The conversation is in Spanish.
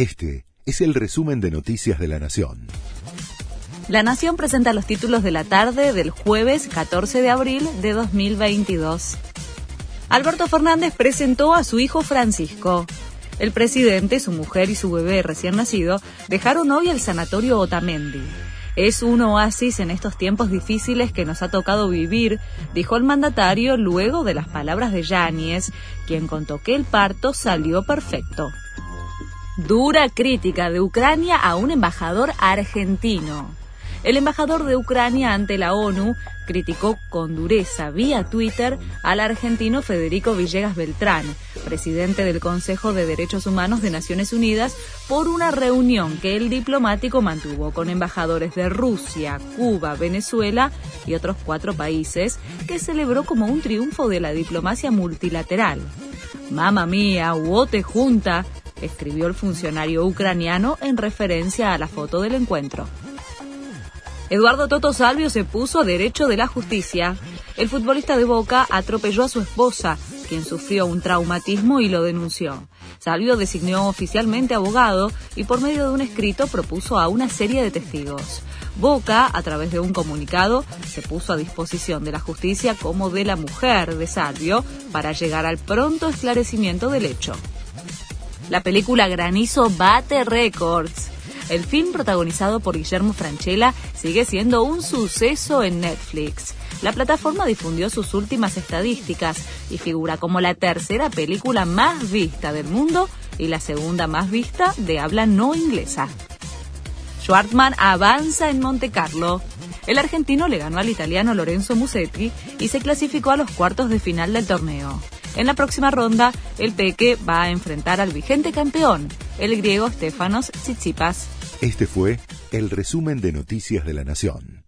Este es el resumen de Noticias de la Nación. La Nación presenta los títulos de la tarde del jueves 14 de abril de 2022. Alberto Fernández presentó a su hijo Francisco. El presidente, su mujer y su bebé recién nacido dejaron hoy el sanatorio Otamendi. Es un oasis en estos tiempos difíciles que nos ha tocado vivir, dijo el mandatario luego de las palabras de Yáñez, quien contó que el parto salió perfecto. Dura crítica de Ucrania a un embajador argentino. El embajador de Ucrania ante la ONU criticó con dureza vía Twitter al argentino Federico Villegas Beltrán, presidente del Consejo de Derechos Humanos de Naciones Unidas, por una reunión que el diplomático mantuvo con embajadores de Rusia, Cuba, Venezuela y otros cuatro países, que celebró como un triunfo de la diplomacia multilateral. Mamma mía, te junta, escribió el funcionario ucraniano en referencia a la foto del encuentro. Eduardo Toto Salvio se puso a derecho de la justicia. El futbolista de Boca atropelló a su esposa, quien sufrió un traumatismo y lo denunció. Salvio designó oficialmente abogado y por medio de un escrito propuso a una serie de testigos. Boca, a través de un comunicado, se puso a disposición de la justicia como de la mujer de Salvio para llegar al pronto esclarecimiento del hecho. La película Granizo bate récords. El film protagonizado por Guillermo Franchella sigue siendo un suceso en Netflix. La plataforma difundió sus últimas estadísticas y figura como la tercera película más vista del mundo y la segunda más vista de habla no inglesa. Schwartzman avanza en Monte Carlo. El argentino le ganó al italiano Lorenzo Musetti y se clasificó a los cuartos de final del torneo. En la próxima ronda, el Peque va a enfrentar al vigente campeón, el griego Stefanos Tsitsipas. Este fue el resumen de Noticias de la Nación.